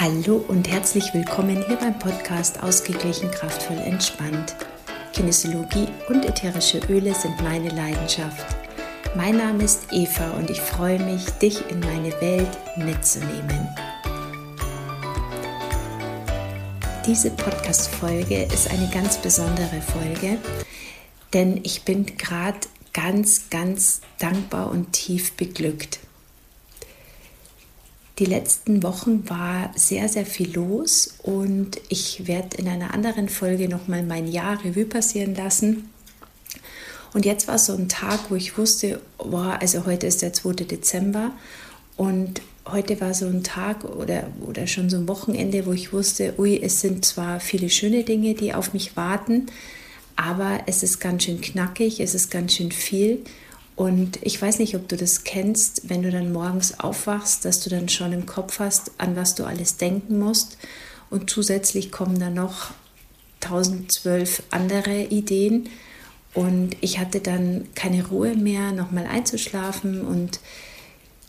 Hallo und herzlich willkommen hier beim Podcast Ausgeglichen, kraftvoll, entspannt. Kinesiologie und ätherische Öle sind meine Leidenschaft. Mein Name ist Eva und ich freue mich, dich in meine Welt mitzunehmen. Diese Podcast-Folge ist eine ganz besondere Folge, denn ich bin gerade ganz, ganz dankbar und tief beglückt. Die letzten Wochen war sehr, sehr viel los und ich werde in einer anderen Folge nochmal mein Jahr Revue passieren lassen. Und jetzt war so ein Tag, wo ich wusste, boah, also heute ist der 2. Dezember und heute war so ein Tag oder, oder schon so ein Wochenende, wo ich wusste, ui, es sind zwar viele schöne Dinge, die auf mich warten, aber es ist ganz schön knackig, es ist ganz schön viel und ich weiß nicht, ob du das kennst, wenn du dann morgens aufwachst, dass du dann schon im Kopf hast, an was du alles denken musst. Und zusätzlich kommen dann noch 1012 andere Ideen. Und ich hatte dann keine Ruhe mehr, nochmal einzuschlafen. Und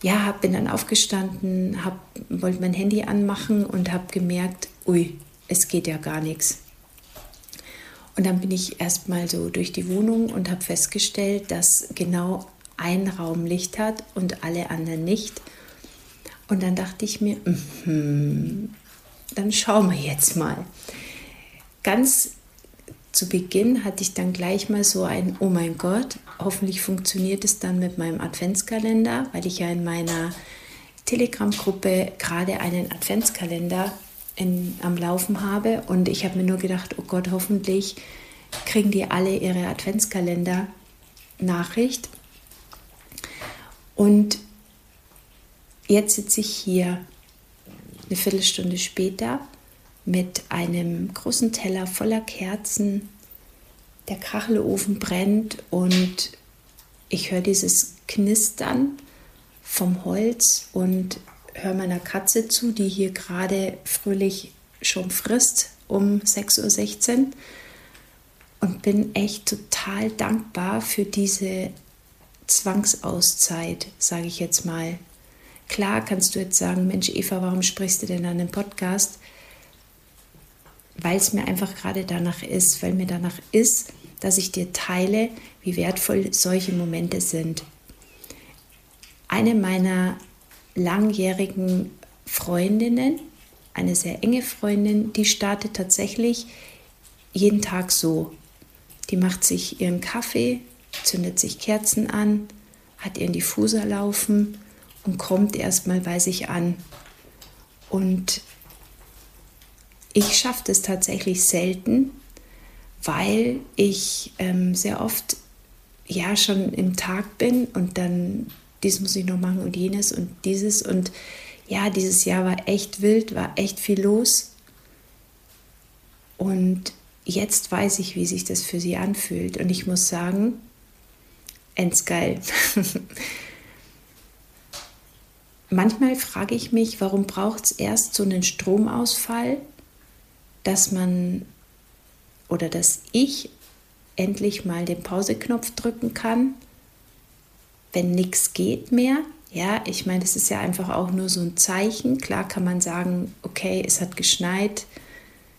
ja, bin dann aufgestanden, hab, wollte mein Handy anmachen und habe gemerkt, ui, es geht ja gar nichts. Und dann bin ich erstmal so durch die Wohnung und habe festgestellt, dass genau ein Raum Licht hat und alle anderen nicht. Und dann dachte ich mir, mm dann schauen wir jetzt mal. Ganz zu Beginn hatte ich dann gleich mal so ein, oh mein Gott, hoffentlich funktioniert es dann mit meinem Adventskalender, weil ich ja in meiner Telegram-Gruppe gerade einen Adventskalender in, am Laufen habe. Und ich habe mir nur gedacht, oh Gott, hoffentlich kriegen die alle ihre Adventskalender-Nachricht. Und jetzt sitze ich hier eine Viertelstunde später mit einem großen Teller voller Kerzen. Der Kachelofen brennt und ich höre dieses Knistern vom Holz und höre meiner Katze zu, die hier gerade fröhlich schon frisst um 6.16 Uhr und bin echt total dankbar für diese Zwangsauszeit, sage ich jetzt mal. Klar kannst du jetzt sagen, Mensch Eva, warum sprichst du denn an dem Podcast? Weil es mir einfach gerade danach ist, weil mir danach ist, dass ich dir teile, wie wertvoll solche Momente sind. Eine meiner langjährigen Freundinnen, eine sehr enge Freundin, die startet tatsächlich jeden Tag so. Die macht sich ihren Kaffee, zündet sich Kerzen an, hat ihren Diffuser laufen und kommt erstmal bei sich an. Und ich schaffe das tatsächlich selten, weil ich ähm, sehr oft ja schon im Tag bin und dann dies muss ich noch machen und jenes und dieses. Und ja, dieses Jahr war echt wild, war echt viel los. Und jetzt weiß ich, wie sich das für sie anfühlt. Und ich muss sagen, geil. Manchmal frage ich mich, warum braucht es erst so einen Stromausfall, dass man oder dass ich endlich mal den Pauseknopf drücken kann wenn nichts geht mehr. Ja, ich meine, das ist ja einfach auch nur so ein Zeichen. Klar kann man sagen, okay, es hat geschneit,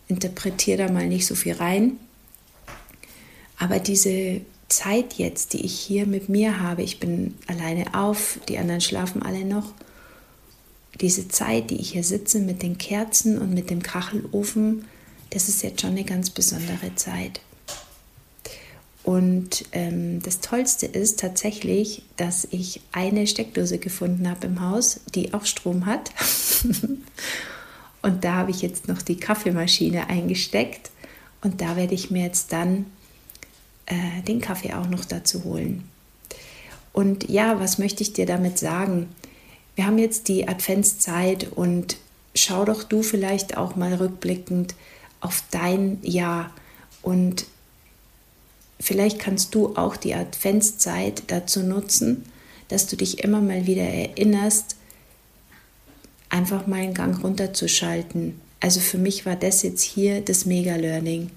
interpretiere da mal nicht so viel rein. Aber diese Zeit jetzt, die ich hier mit mir habe, ich bin alleine auf, die anderen schlafen alle noch. Diese Zeit, die ich hier sitze mit den Kerzen und mit dem Kachelofen, das ist jetzt schon eine ganz besondere Zeit. Und ähm, das Tollste ist tatsächlich, dass ich eine Steckdose gefunden habe im Haus, die auch Strom hat. und da habe ich jetzt noch die Kaffeemaschine eingesteckt. Und da werde ich mir jetzt dann äh, den Kaffee auch noch dazu holen. Und ja, was möchte ich dir damit sagen? Wir haben jetzt die Adventszeit und schau doch du vielleicht auch mal rückblickend auf dein Jahr und vielleicht kannst du auch die Adventszeit dazu nutzen, dass du dich immer mal wieder erinnerst, einfach mal einen Gang runterzuschalten. Also für mich war das jetzt hier das Mega-Learning.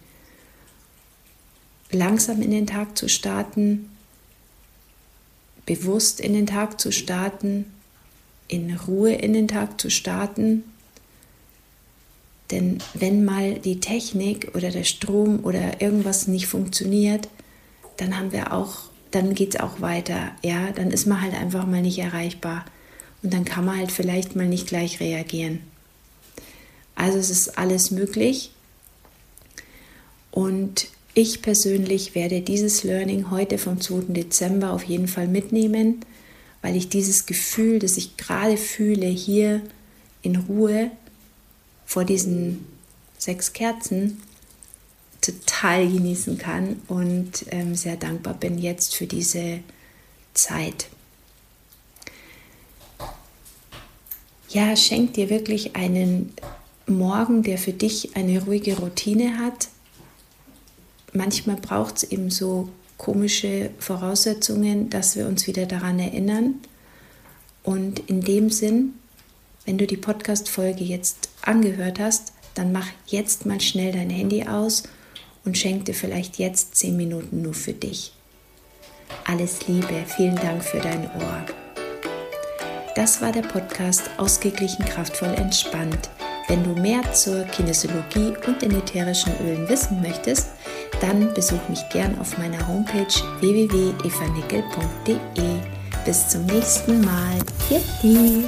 Langsam in den Tag zu starten, bewusst in den Tag zu starten, in Ruhe in den Tag zu starten, Denn wenn mal die Technik oder der Strom oder irgendwas nicht funktioniert, dann haben wir auch, dann geht es auch weiter. Ja, dann ist man halt einfach mal nicht erreichbar. Und dann kann man halt vielleicht mal nicht gleich reagieren. Also es ist alles möglich. Und ich persönlich werde dieses Learning heute vom 2. Dezember auf jeden Fall mitnehmen, weil ich dieses Gefühl, das ich gerade fühle, hier in Ruhe vor diesen sechs Kerzen total genießen kann und ähm, sehr dankbar bin jetzt für diese Zeit. Ja, schenk dir wirklich einen Morgen, der für dich eine ruhige Routine hat. Manchmal braucht es eben so komische Voraussetzungen, dass wir uns wieder daran erinnern. Und in dem Sinn, wenn du die Podcast-Folge jetzt angehört hast, dann mach jetzt mal schnell dein Handy aus und schenk dir vielleicht jetzt zehn Minuten nur für dich. Alles Liebe, vielen Dank für dein Ohr. Das war der Podcast Ausgeglichen, kraftvoll, entspannt. Wenn du mehr zur Kinesiologie und den ätherischen Ölen wissen möchtest, dann besuch mich gern auf meiner Homepage www.evanickel.de. Bis zum nächsten Mal. Yeti.